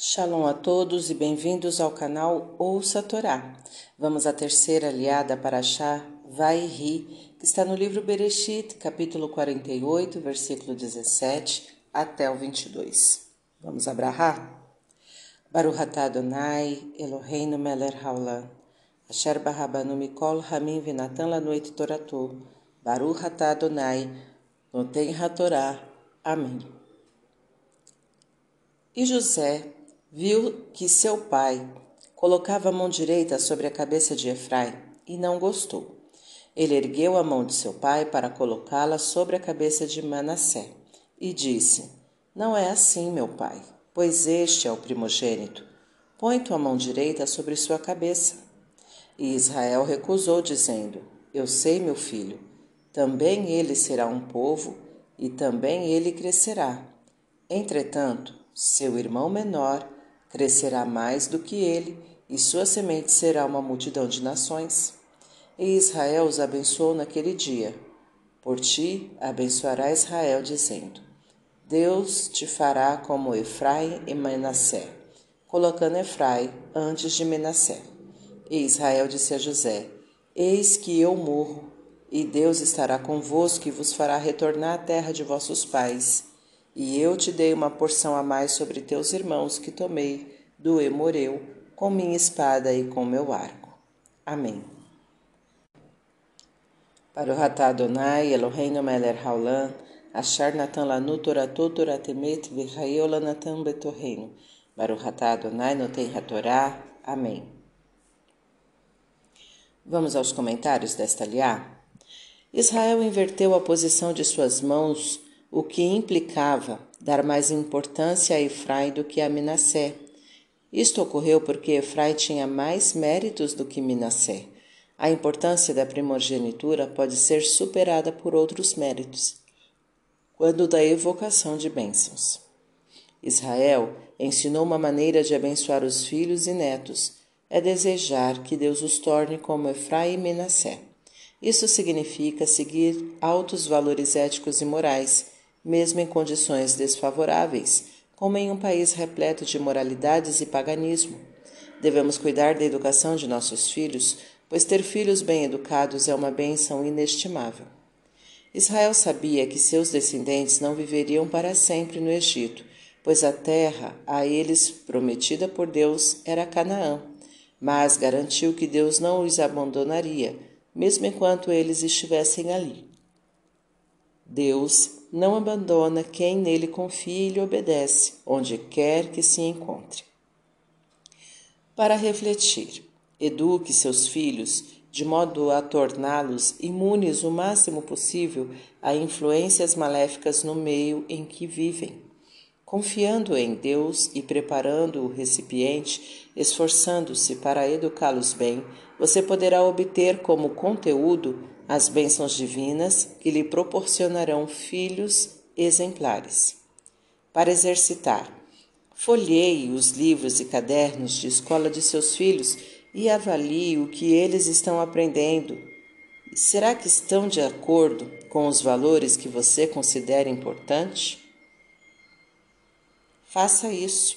Shalom a todos e bem-vindos ao canal Ouça a Torá. Vamos à terceira aliada para Shá Vai Ri, que está no livro Bereshit, capítulo 48, versículo 17 até o 22. Vamos abrahar? Baruch atah Adonai, Eloheinu melech haolam, asher barabanu mikol hamim venatan lanoit toratu, Baruch atah Adonai, noten hatorá. Amém. E José viu que seu pai colocava a mão direita sobre a cabeça de Efraim e não gostou. Ele ergueu a mão de seu pai para colocá-la sobre a cabeça de Manassé e disse: Não é assim, meu pai, pois este é o primogênito. Põe tua mão direita sobre sua cabeça. E Israel recusou, dizendo: Eu sei, meu filho, também ele será um povo e também ele crescerá. Entretanto, seu irmão menor crescerá mais do que ele, e sua semente será uma multidão de nações. E Israel os abençoou naquele dia. Por ti abençoará Israel, dizendo: Deus te fará como Efraim e Manassé, colocando Efraim antes de Menassé. E Israel disse a José: Eis que eu morro, e Deus estará convosco e vos fará retornar à terra de vossos pais e eu te dei uma porção a mais sobre teus irmãos que tomei do Emoreu com minha espada e com meu arco. Amém. Para o Ratá Adonai, Eloheinu Meler Haolam, Achar Natan Lanu Toratu Toratemet Virraeu Lanatan Betorreino, Para o Ratá Adonai Noten Hatorá. Amém. Vamos aos comentários desta liá? Israel inverteu a posição de suas mãos o que implicava dar mais importância a Efraim do que a Minassé. Isto ocorreu porque Efraim tinha mais méritos do que Minassé. A importância da primogenitura pode ser superada por outros méritos, quando da evocação de bênçãos. Israel ensinou uma maneira de abençoar os filhos e netos, é desejar que Deus os torne como Efraim e Minassé. Isso significa seguir altos valores éticos e morais mesmo em condições desfavoráveis, como em um país repleto de moralidades e paganismo. Devemos cuidar da educação de nossos filhos, pois ter filhos bem educados é uma bênção inestimável. Israel sabia que seus descendentes não viveriam para sempre no Egito, pois a terra a eles prometida por Deus era Canaã, mas garantiu que Deus não os abandonaria, mesmo enquanto eles estivessem ali. Deus não abandona quem nele confia e lhe obedece, onde quer que se encontre. Para refletir, eduque seus filhos de modo a torná-los imunes o máximo possível a influências maléficas no meio em que vivem. Confiando em Deus e preparando o recipiente, esforçando-se para educá-los bem, você poderá obter como conteúdo as bênçãos divinas que lhe proporcionarão filhos exemplares. Para exercitar, folheie os livros e cadernos de escola de seus filhos e avalie o que eles estão aprendendo. Será que estão de acordo com os valores que você considera importante? Faça isso.